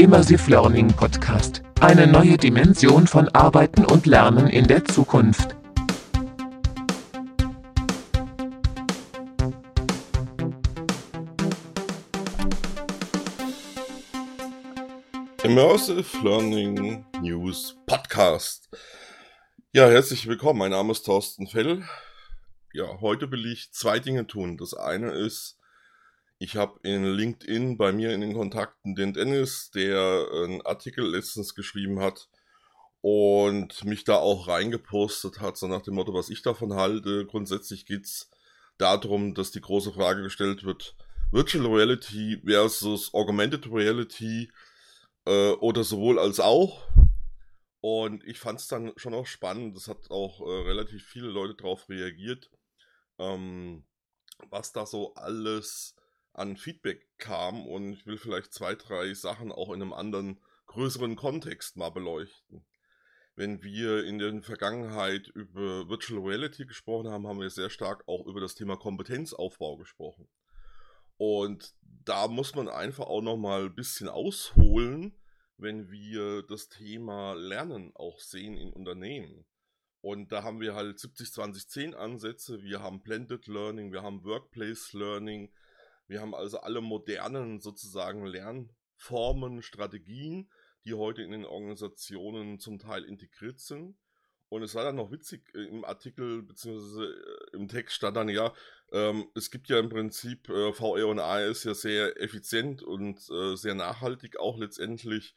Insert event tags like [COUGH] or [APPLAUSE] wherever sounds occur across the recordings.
Immersive Learning Podcast. Eine neue Dimension von Arbeiten und Lernen in der Zukunft. Immersive Learning News Podcast. Ja, herzlich willkommen. Mein Name ist Thorsten Fell. Ja, heute will ich zwei Dinge tun. Das eine ist, ich habe in LinkedIn bei mir in den Kontakten den Dennis, der einen Artikel letztens geschrieben hat und mich da auch reingepostet hat, so nach dem Motto, was ich davon halte. Grundsätzlich geht's darum, dass die große Frage gestellt wird, Virtual Reality versus Augmented Reality äh, oder sowohl als auch. Und ich fand es dann schon auch spannend, es hat auch äh, relativ viele Leute darauf reagiert, ähm, was da so alles an Feedback kam. Und ich will vielleicht zwei, drei Sachen auch in einem anderen, größeren Kontext mal beleuchten. Wenn wir in der Vergangenheit über Virtual Reality gesprochen haben, haben wir sehr stark auch über das Thema Kompetenzaufbau gesprochen. Und da muss man einfach auch noch mal ein bisschen ausholen, wenn wir das Thema Lernen auch sehen in Unternehmen. Und da haben wir halt 70-20-10 Ansätze. Wir haben Blended Learning, wir haben Workplace Learning. Wir haben also alle modernen sozusagen Lernformen, Strategien, die heute in den Organisationen zum Teil integriert sind. Und es war dann noch witzig äh, im Artikel beziehungsweise äh, im Text stand dann ja, ähm, es gibt ja im Prinzip äh, VR und AR ist ja sehr effizient und äh, sehr nachhaltig auch letztendlich,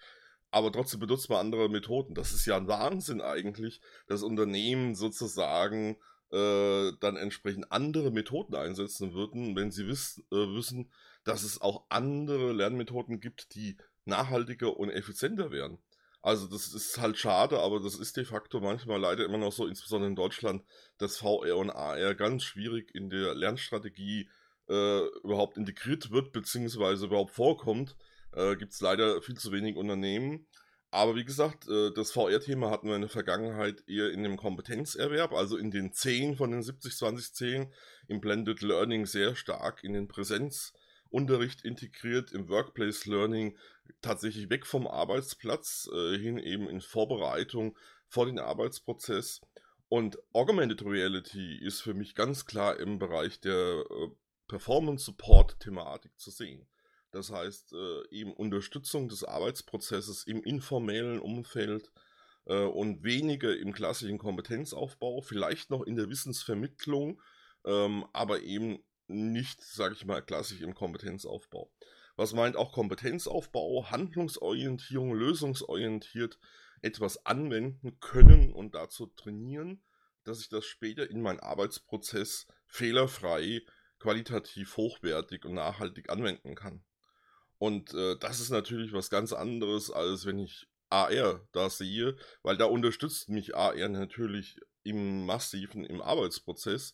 aber trotzdem benutzt man andere Methoden. Das ist ja ein Wahnsinn eigentlich, dass Unternehmen sozusagen äh, dann entsprechend andere Methoden einsetzen würden, wenn sie wiss, äh, wissen, dass es auch andere Lernmethoden gibt, die nachhaltiger und effizienter wären. Also das ist halt schade, aber das ist de facto manchmal leider immer noch so, insbesondere in Deutschland, dass VR und AR ganz schwierig in der Lernstrategie äh, überhaupt integriert wird, beziehungsweise überhaupt vorkommt. Äh, Gibt es leider viel zu wenig Unternehmen. Aber wie gesagt, äh, das VR-Thema hatten wir in der Vergangenheit eher in dem Kompetenzerwerb, also in den 10 von den 70, 20, 10, im Blended Learning sehr stark in den Präsenz- Unterricht integriert im Workplace Learning tatsächlich weg vom Arbeitsplatz äh, hin eben in Vorbereitung vor den Arbeitsprozess. Und Augmented Reality ist für mich ganz klar im Bereich der äh, Performance Support Thematik zu sehen. Das heißt äh, eben Unterstützung des Arbeitsprozesses im informellen Umfeld äh, und weniger im klassischen Kompetenzaufbau, vielleicht noch in der Wissensvermittlung, ähm, aber eben nicht, sage ich mal, klassisch im Kompetenzaufbau. Was meint auch Kompetenzaufbau, Handlungsorientierung, lösungsorientiert etwas anwenden können und dazu trainieren, dass ich das später in meinen Arbeitsprozess fehlerfrei, qualitativ hochwertig und nachhaltig anwenden kann. Und äh, das ist natürlich was ganz anderes, als wenn ich AR da sehe, weil da unterstützt mich AR natürlich im massiven, im Arbeitsprozess.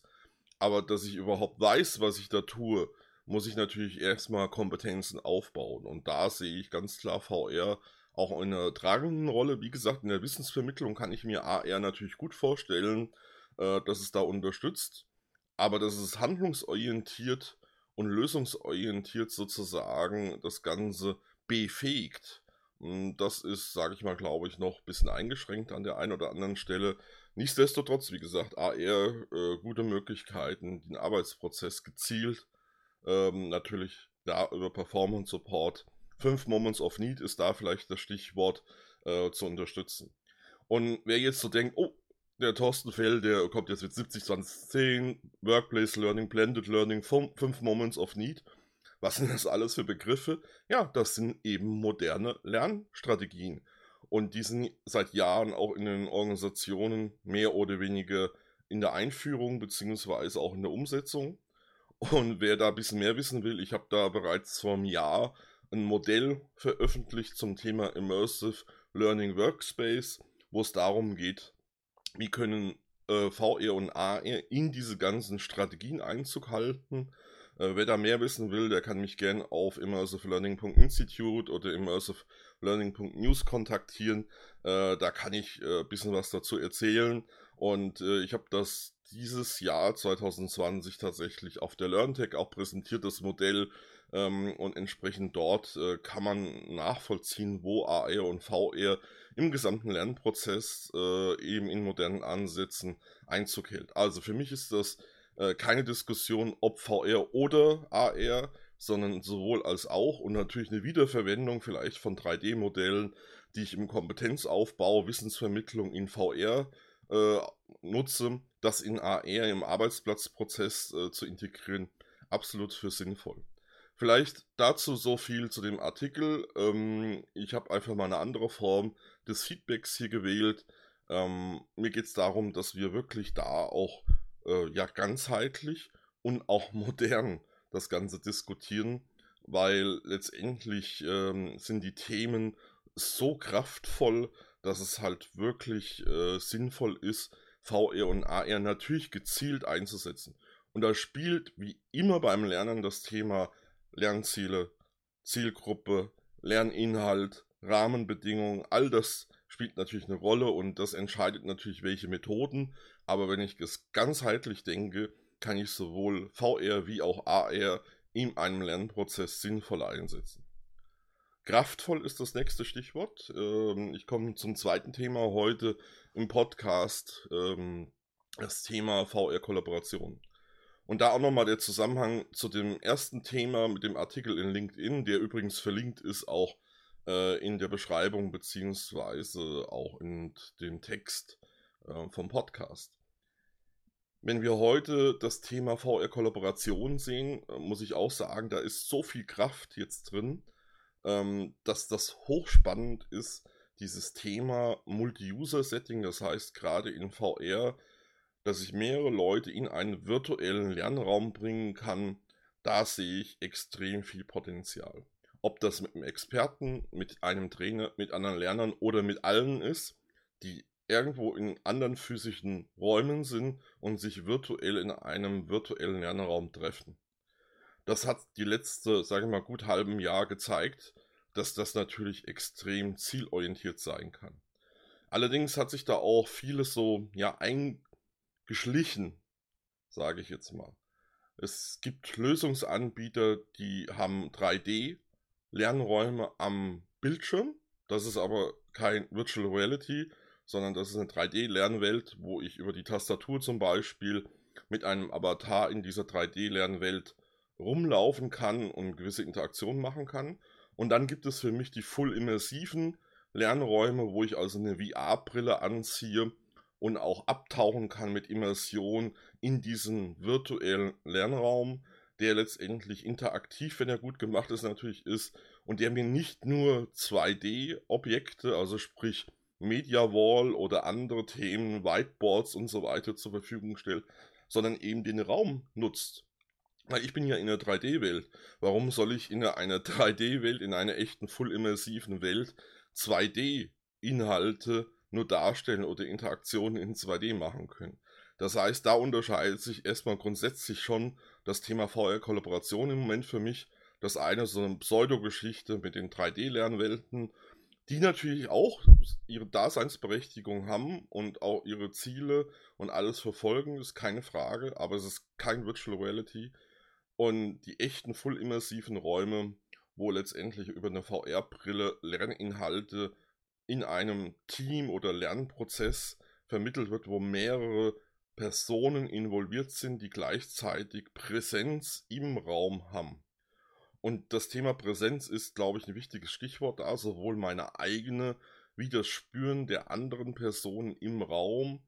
Aber dass ich überhaupt weiß, was ich da tue, muss ich natürlich erstmal Kompetenzen aufbauen. Und da sehe ich ganz klar VR auch in einer tragenden Rolle. Wie gesagt, in der Wissensvermittlung kann ich mir AR natürlich gut vorstellen, äh, dass es da unterstützt. Aber dass es handlungsorientiert und lösungsorientiert sozusagen das Ganze befähigt. Hm, das ist, sage ich mal, glaube ich, noch ein bisschen eingeschränkt an der einen oder anderen Stelle. Nichtsdestotrotz, wie gesagt, AR, äh, gute Möglichkeiten, den Arbeitsprozess gezielt, ähm, natürlich da über Performance Support. Fünf Moments of Need ist da vielleicht das Stichwort äh, zu unterstützen. Und wer jetzt so denkt, oh, der Thorsten Fell, der kommt jetzt mit 70, 20, 10, Workplace Learning, Blended Learning, fünf Moments of Need. Was sind das alles für Begriffe? Ja, das sind eben moderne Lernstrategien. Und die sind seit Jahren auch in den Organisationen mehr oder weniger in der Einführung beziehungsweise auch in der Umsetzung. Und wer da ein bisschen mehr wissen will, ich habe da bereits vor einem Jahr ein Modell veröffentlicht zum Thema Immersive Learning Workspace, wo es darum geht, wie können äh, VR und AR in diese ganzen Strategien Einzug halten äh, wer da mehr wissen will, der kann mich gerne auf immersivelearning.institute oder immersivelearning.news kontaktieren. Äh, da kann ich ein äh, bisschen was dazu erzählen. Und äh, ich habe das dieses Jahr 2020 tatsächlich auf der LearnTech auch präsentiert, das Modell. Ähm, und entsprechend dort äh, kann man nachvollziehen, wo AR und VR im gesamten Lernprozess äh, eben in modernen Ansätzen Einzug hält. Also für mich ist das äh, keine Diskussion, ob VR oder AR, sondern sowohl als auch und natürlich eine Wiederverwendung vielleicht von 3D-Modellen, die ich im Kompetenzaufbau, Wissensvermittlung in VR äh, nutze, das in AR im Arbeitsplatzprozess äh, zu integrieren, absolut für sinnvoll. Vielleicht dazu so viel zu dem Artikel. Ähm, ich habe einfach mal eine andere Form des Feedbacks hier gewählt. Ähm, mir geht es darum, dass wir wirklich da auch äh, ja ganzheitlich und auch [LAUGHS] modern das Ganze diskutieren, weil letztendlich ähm, sind die Themen so kraftvoll, dass es halt wirklich äh, sinnvoll ist, VR und AR natürlich gezielt einzusetzen. Und da spielt wie immer beim Lernen das Thema Lernziele, Zielgruppe, Lerninhalt, Rahmenbedingungen, all das spielt natürlich eine Rolle und das entscheidet natürlich, welche Methoden. Aber wenn ich es ganzheitlich denke, kann ich sowohl VR wie auch AR in einem Lernprozess sinnvoll einsetzen. Kraftvoll ist das nächste Stichwort. Ähm, ich komme zum zweiten Thema heute im Podcast, ähm, das Thema VR-Kollaboration. Und da auch nochmal der Zusammenhang zu dem ersten Thema mit dem Artikel in LinkedIn, der übrigens verlinkt ist auch äh, in der Beschreibung beziehungsweise auch in dem Text äh, vom Podcast. Wenn wir heute das Thema VR-Kollaboration sehen, äh, muss ich auch sagen, da ist so viel Kraft jetzt drin, ähm, dass das hochspannend ist, dieses Thema Multi-User-Setting, das heißt gerade in VR dass ich mehrere Leute in einen virtuellen Lernraum bringen kann, da sehe ich extrem viel Potenzial. Ob das mit einem Experten, mit einem Trainer, mit anderen Lernern oder mit allen ist, die irgendwo in anderen physischen Räumen sind und sich virtuell in einem virtuellen Lernraum treffen. Das hat die letzte, sage ich mal, gut halben Jahr gezeigt, dass das natürlich extrem zielorientiert sein kann. Allerdings hat sich da auch vieles so ja geschlichen, sage ich jetzt mal. Es gibt Lösungsanbieter, die haben 3D-Lernräume am Bildschirm. Das ist aber kein Virtual Reality, sondern das ist eine 3D-Lernwelt, wo ich über die Tastatur zum Beispiel mit einem Avatar in dieser 3D-Lernwelt rumlaufen kann und gewisse Interaktionen machen kann. Und dann gibt es für mich die voll immersiven Lernräume, wo ich also eine VR-Brille anziehe und auch abtauchen kann mit Immersion in diesen virtuellen Lernraum, der letztendlich interaktiv, wenn er gut gemacht ist, natürlich ist und der mir nicht nur 2D-Objekte, also sprich Media Wall oder andere Themen, Whiteboards und so weiter zur Verfügung stellt, sondern eben den Raum nutzt. Weil ich bin ja in einer 3D-Welt. Warum soll ich in einer 3D-Welt, in einer echten, voll immersiven Welt 2D-Inhalte nur darstellen oder Interaktionen in 2D machen können. Das heißt, da unterscheidet sich erstmal grundsätzlich schon das Thema VR-Kollaboration im Moment für mich. Das eine so eine Pseudogeschichte mit den 3D-Lernwelten, die natürlich auch ihre Daseinsberechtigung haben und auch ihre Ziele und alles verfolgen, ist keine Frage, aber es ist kein Virtual Reality. Und die echten voll immersiven Räume, wo letztendlich über eine VR-Brille Lerninhalte in einem Team oder Lernprozess vermittelt wird, wo mehrere Personen involviert sind, die gleichzeitig Präsenz im Raum haben. Und das Thema Präsenz ist, glaube ich, ein wichtiges Stichwort da, sowohl meine eigene wie das Spüren der anderen Personen im Raum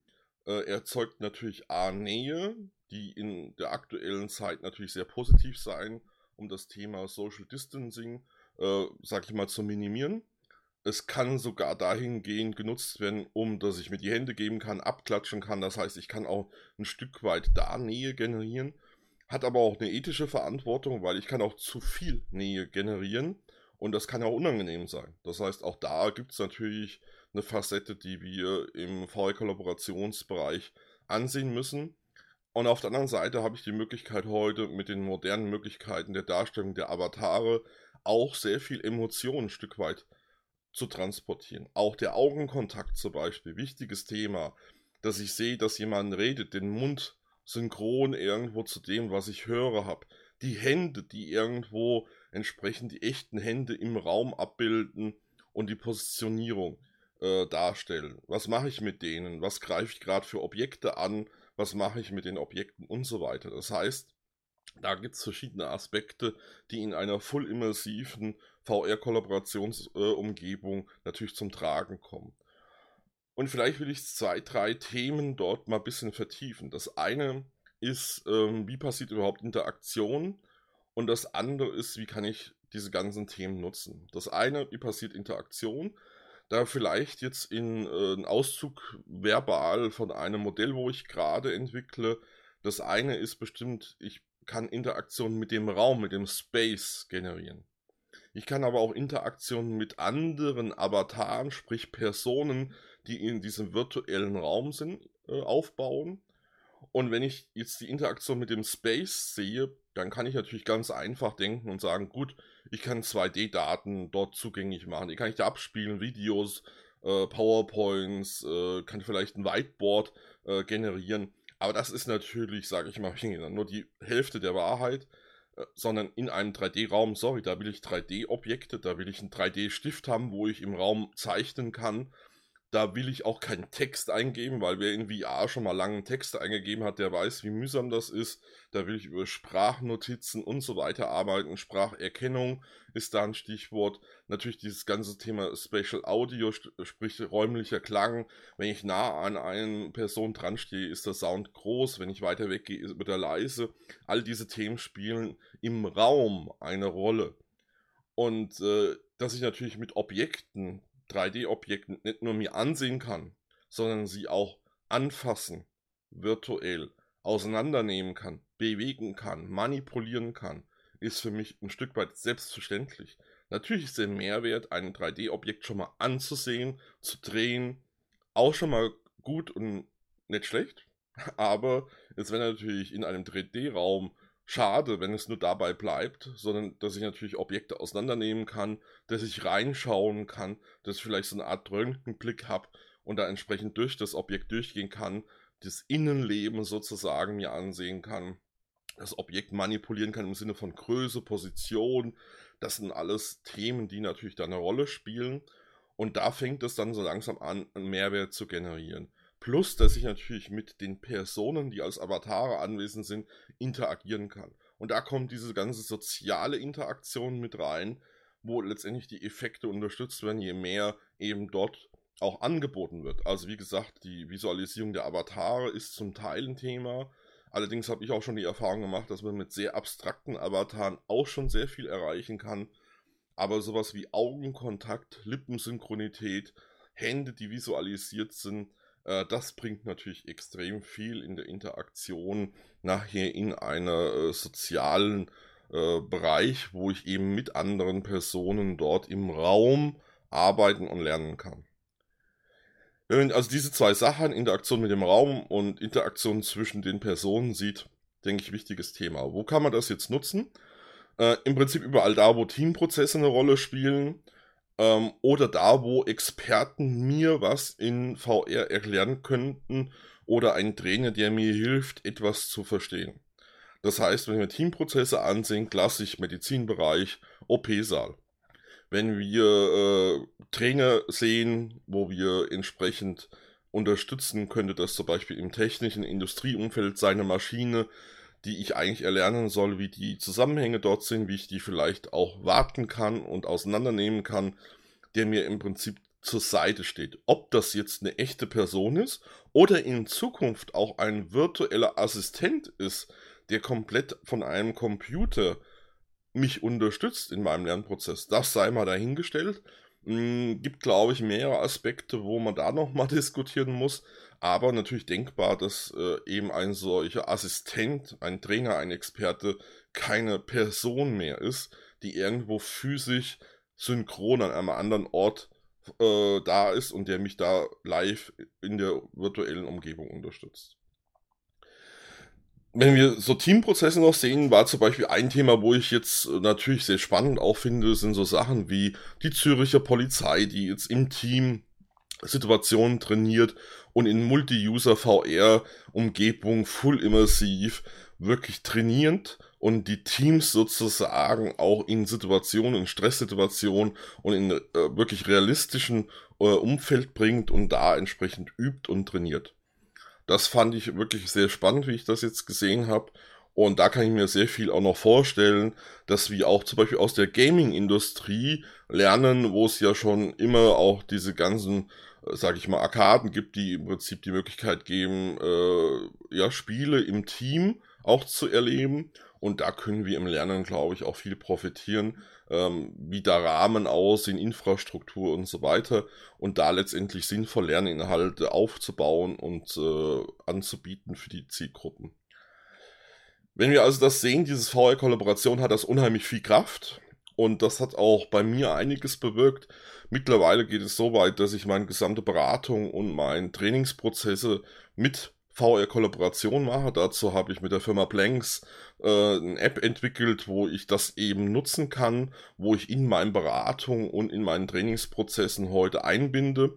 äh, erzeugt natürlich A Nähe, die in der aktuellen Zeit natürlich sehr positiv sein, um das Thema Social Distancing, äh, sag ich mal, zu minimieren. Es kann sogar dahingehend genutzt werden, um dass ich mir die Hände geben kann, abklatschen kann. Das heißt, ich kann auch ein Stück weit da Nähe generieren. Hat aber auch eine ethische Verantwortung, weil ich kann auch zu viel Nähe generieren und das kann auch unangenehm sein. Das heißt, auch da gibt es natürlich eine Facette, die wir im VR-Kollaborationsbereich ansehen müssen. Und auf der anderen Seite habe ich die Möglichkeit heute mit den modernen Möglichkeiten der Darstellung der Avatare auch sehr viel Emotionen ein Stück weit zu transportieren. Auch der Augenkontakt zum Beispiel, wichtiges Thema. dass ich sehe, dass jemand redet, den Mund synchron irgendwo zu dem, was ich höre, habe. Die Hände, die irgendwo entsprechend die echten Hände im Raum abbilden und die Positionierung äh, darstellen. Was mache ich mit denen? Was greife ich gerade für Objekte an? Was mache ich mit den Objekten und so weiter? Das heißt, da gibt es verschiedene Aspekte, die in einer voll immersiven VR-Kollaborationsumgebung natürlich zum Tragen kommen. Und vielleicht will ich zwei, drei Themen dort mal ein bisschen vertiefen. Das eine ist, ähm, wie passiert überhaupt Interaktion? Und das andere ist, wie kann ich diese ganzen Themen nutzen? Das eine, wie passiert Interaktion? Da vielleicht jetzt in äh, einen Auszug verbal von einem Modell, wo ich gerade entwickle. Das eine ist bestimmt, ich kann Interaktion mit dem Raum, mit dem Space generieren. Ich kann aber auch Interaktionen mit anderen Avataren, sprich Personen, die in diesem virtuellen Raum sind, äh, aufbauen. Und wenn ich jetzt die Interaktion mit dem Space sehe, dann kann ich natürlich ganz einfach denken und sagen, gut, ich kann 2D-Daten dort zugänglich machen. Die kann ich da abspielen, Videos, äh, PowerPoints, äh, kann vielleicht ein Whiteboard äh, generieren. Aber das ist natürlich, sage ich mal, [LAUGHS] nur die Hälfte der Wahrheit, äh, sondern in einem 3D-Raum, sorry, da will ich 3D-Objekte, da will ich einen 3D-Stift haben, wo ich im Raum zeichnen kann da will ich auch keinen Text eingeben, weil wer in VR schon mal langen Text eingegeben hat, der weiß, wie mühsam das ist. Da will ich über Sprachnotizen und so weiter arbeiten. Spracherkennung ist da ein Stichwort. Natürlich dieses ganze Thema Spatial Audio, sprich räumlicher Klang. Wenn ich nah an einer Person dran stehe, ist der Sound groß. Wenn ich weiter weggehe, wird er leise. All diese Themen spielen im Raum eine Rolle. Und äh, dass ich natürlich mit Objekten 3D-Objekten nicht nur mir ansehen kann, sondern sie auch anfassen, virtuell, auseinandernehmen kann, bewegen kann, manipulieren kann, ist für mich ein Stück weit selbstverständlich. Natürlich ist der Mehrwert, ein 3D-Objekt schon mal anzusehen, zu drehen, auch schon mal gut und nicht schlecht. [LAUGHS] Aber es wäre natürlich in einem 3D-Raum schade, wenn es nur dabei bleibt, sondern dass ich natürlich Objekte auseinandernehmen kann, dass ich reinschauen kann, dass ich vielleicht so eine Art Röntgenblick habe und da entsprechend durch das Objekt durchgehen kann, das Innenleben sozusagen mir ansehen kann, das Objekt manipulieren kann im Sinne von Größe, Position. Das sind alles Themen, die natürlich da eine Rolle spielen. Und da fängt es dann so langsam an, einen Mehrwert zu generieren. Plus, dass ich natürlich mit den Personen, die als Avatare anwesend sind, interagieren kann. Und da kommt diese ganze soziale Interaktion mit rein, wo letztendlich die Effekte unterstützt werden, je mehr eben dort auch angeboten wird. Also wie gesagt, die Visualisierung der Avatare ist zum Teil ein Thema. Allerdings habe ich auch schon die Erfahrung gemacht, dass man mit sehr abstrakten Avataren auch schon sehr viel erreichen kann. Aber sowas wie Augenkontakt, Lippensynchronität, Hände, die visualisiert sind, das bringt natürlich extrem viel in der Interaktion nachher in einer äh, sozialen äh, Bereich, wo ich eben mit anderen Personen dort im Raum arbeiten und lernen kann. Wenn man also diese zwei Sachen, Interaktion mit dem Raum und Interaktion zwischen den Personen sieht, denke ich, wichtiges Thema. Wo kann man das jetzt nutzen? Äh, Im Prinzip überall da, wo Teamprozesse eine Rolle spielen, ähm, oder da, wo Experten mir was in VR erklären könnten oder ein Trainer, der mir hilft, etwas zu verstehen. Das heißt, wenn wir Teamprozesse ansehen, klassisch Medizinbereich, OP-Saal. Wenn wir äh, Trainer sehen, wo wir entsprechend unterstützen, könnte das zum Beispiel im technischen Industrieumfeld seine Maschine, die ich eigentlich erlernen soll, wie die Zusammenhänge dort sind, wie ich die vielleicht auch warten kann und auseinandernehmen kann, der mir im Prinzip zur Seite steht. Ob das jetzt eine echte Person ist oder in Zukunft auch ein virtueller Assistent ist, der komplett von einem Computer mich unterstützt in meinem Lernprozess, das sei mal dahingestellt. Hm, gibt, glaube ich, mehrere Aspekte, wo man da nochmal [LAUGHS] diskutieren muss. Aber natürlich denkbar, dass äh, eben ein solcher Assistent, ein Trainer, ein Experte keine Person mehr ist, die irgendwo physisch synchron an einem anderen Ort äh, da ist und der mich da live in der virtuellen Umgebung unterstützt. Wenn wir so Teamprozesse noch sehen, war zum Beispiel ein Thema, wo ich jetzt natürlich sehr spannend auch finde, sind so Sachen wie die Züricher Polizei, die jetzt im Team Situationen trainiert und in Multi-User VR-Umgebung full immersiv wirklich trainierend und die Teams sozusagen auch in Situationen, in Stresssituationen und in äh, wirklich realistischen äh, Umfeld bringt und da entsprechend übt und trainiert. Das fand ich wirklich sehr spannend, wie ich das jetzt gesehen habe. Und da kann ich mir sehr viel auch noch vorstellen, dass wir auch zum Beispiel aus der Gaming-Industrie lernen, wo es ja schon immer auch diese ganzen, sage ich mal, Arkaden gibt, die im Prinzip die Möglichkeit geben, äh, ja, Spiele im Team auch zu erleben. Und da können wir im Lernen, glaube ich, auch viel profitieren, ähm, wie da Rahmen aussehen, Infrastruktur und so weiter. Und da letztendlich sinnvoll Lerninhalte aufzubauen und äh, anzubieten für die Zielgruppen. Wenn wir also das sehen, dieses VR-Kollaboration hat das unheimlich viel Kraft. Und das hat auch bei mir einiges bewirkt. Mittlerweile geht es so weit, dass ich meine gesamte Beratung und meine Trainingsprozesse mit VR-Kollaboration mache. Dazu habe ich mit der Firma Blanks äh, eine App entwickelt, wo ich das eben nutzen kann, wo ich in meinen Beratungen und in meinen Trainingsprozessen heute einbinde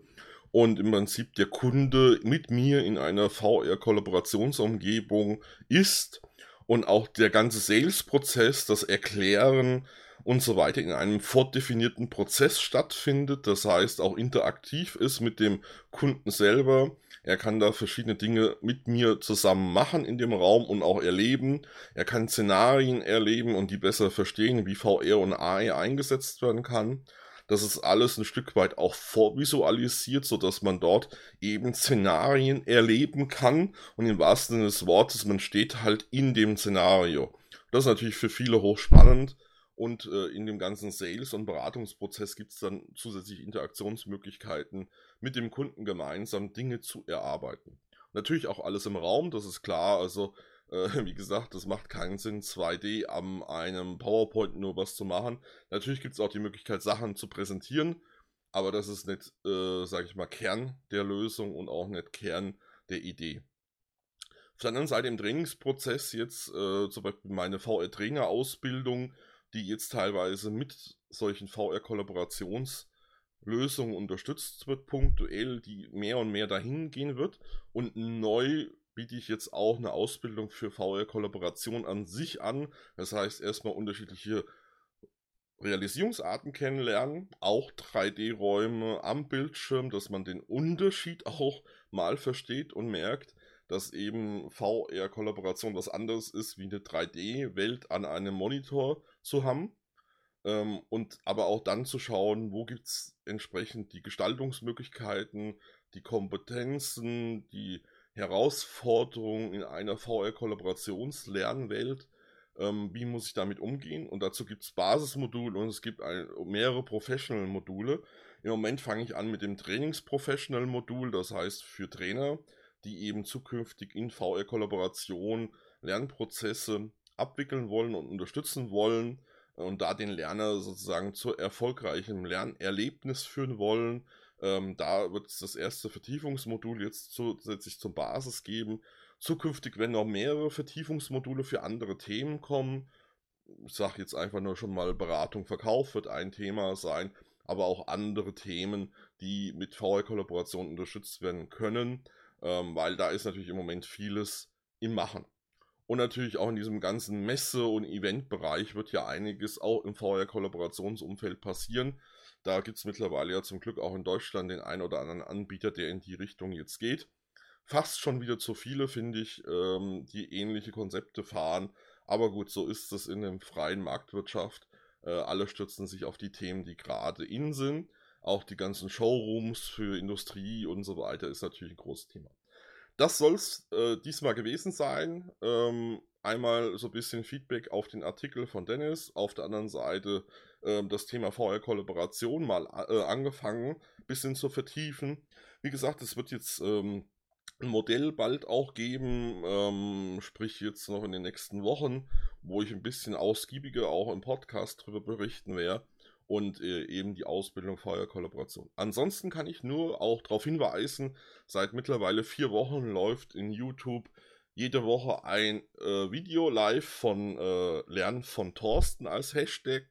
und im Prinzip der Kunde mit mir in einer VR-Kollaborationsumgebung ist und auch der ganze Sales-Prozess, das Erklären und so weiter in einem fortdefinierten Prozess stattfindet, das heißt auch interaktiv ist mit dem Kunden selber. Er kann da verschiedene Dinge mit mir zusammen machen in dem Raum und auch erleben. Er kann Szenarien erleben und die besser verstehen, wie VR und AR eingesetzt werden kann. Das ist alles ein Stück weit auch vorvisualisiert, so dass man dort eben Szenarien erleben kann und im wahrsten Sinne des Wortes, man steht halt in dem Szenario. Das ist natürlich für viele hochspannend und äh, in dem ganzen Sales- und Beratungsprozess gibt es dann zusätzlich Interaktionsmöglichkeiten mit dem Kunden gemeinsam Dinge zu erarbeiten. Natürlich auch alles im Raum, das ist klar. Also äh, [LAUGHS] wie gesagt, das macht keinen Sinn, 2D am einem PowerPoint nur was zu machen. Natürlich gibt es auch die Möglichkeit, Sachen zu präsentieren, aber das ist nicht, äh, sage ich mal, Kern der Lösung und auch nicht Kern der Idee. Auf der anderen Seite im Trainingsprozess jetzt äh, zum Beispiel meine VR-Trainer-Ausbildung, die jetzt teilweise mit solchen VR-Kollaborationslösungen unterstützt wird, punktuell, die mehr und mehr dahin gehen wird und neu biete ich jetzt auch eine Ausbildung für VR-Kollaboration an sich an. Das heißt, erstmal unterschiedliche Realisierungsarten kennenlernen, auch 3D-Räume am Bildschirm, dass man den Unterschied auch mal versteht und merkt, dass eben VR-Kollaboration was anderes ist, wie eine 3D-Welt an einem Monitor zu haben. Ähm, und aber auch dann zu schauen, wo gibt es entsprechend die Gestaltungsmöglichkeiten, die Kompetenzen, die Herausforderung in einer VR-Kollaborationslernwelt. Ähm, wie muss ich damit umgehen? Und dazu gibt es Basismodule und es gibt ein, mehrere Professional-Module. Im Moment fange ich an mit dem Trainings-Professional-Modul, das heißt für Trainer, die eben zukünftig in VR-Kollaboration Lernprozesse abwickeln wollen und unterstützen wollen und da den Lerner sozusagen zu erfolgreichem Lernerlebnis führen wollen ähm, da wird es das erste Vertiefungsmodul jetzt zusätzlich zur Basis geben. Zukünftig werden noch mehrere Vertiefungsmodule für andere Themen kommen. Ich sage jetzt einfach nur schon mal, Beratung, Verkauf wird ein Thema sein, aber auch andere Themen, die mit VR-Kollaboration unterstützt werden können, ähm, weil da ist natürlich im Moment vieles im Machen. Und natürlich auch in diesem ganzen Messe- und Eventbereich wird ja einiges auch im VR-Kollaborationsumfeld passieren. Da gibt es mittlerweile ja zum Glück auch in Deutschland den einen oder anderen Anbieter, der in die Richtung jetzt geht. Fast schon wieder zu viele, finde ich, ähm, die ähnliche Konzepte fahren. Aber gut, so ist es in der freien Marktwirtschaft. Äh, alle stürzen sich auf die Themen, die gerade in sind. Auch die ganzen Showrooms für Industrie und so weiter ist natürlich ein großes Thema. Das soll es äh, diesmal gewesen sein. Ähm, einmal so ein bisschen Feedback auf den Artikel von Dennis, auf der anderen Seite äh, das Thema VR-Kollaboration mal äh, angefangen, bisschen zu vertiefen. Wie gesagt, es wird jetzt ähm, ein Modell bald auch geben, ähm, sprich jetzt noch in den nächsten Wochen, wo ich ein bisschen ausgiebiger auch im Podcast darüber berichten werde und äh, eben die Ausbildung VR-Kollaboration. Ansonsten kann ich nur auch darauf hinweisen, seit mittlerweile vier Wochen läuft in YouTube jede Woche ein äh, Video live von äh, Lernen von Thorsten als Hashtag.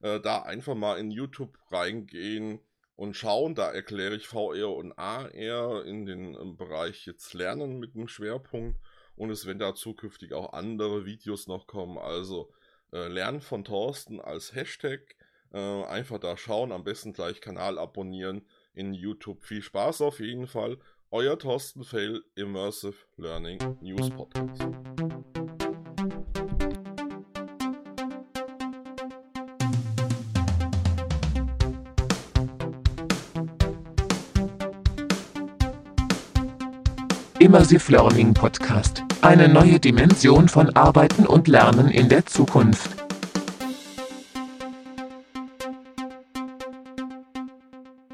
Äh, da einfach mal in YouTube reingehen und schauen. Da erkläre ich VR und AR in den ähm, Bereich jetzt Lernen mit einem Schwerpunkt. Und es werden da zukünftig auch andere Videos noch kommen. Also äh, Lernen von Thorsten als Hashtag. Äh, einfach da schauen, am besten gleich Kanal abonnieren in YouTube. Viel Spaß auf jeden Fall. Euer Thorsten Fail Immersive Learning News Podcast. Immersive Learning Podcast. Eine neue Dimension von Arbeiten und Lernen in der Zukunft.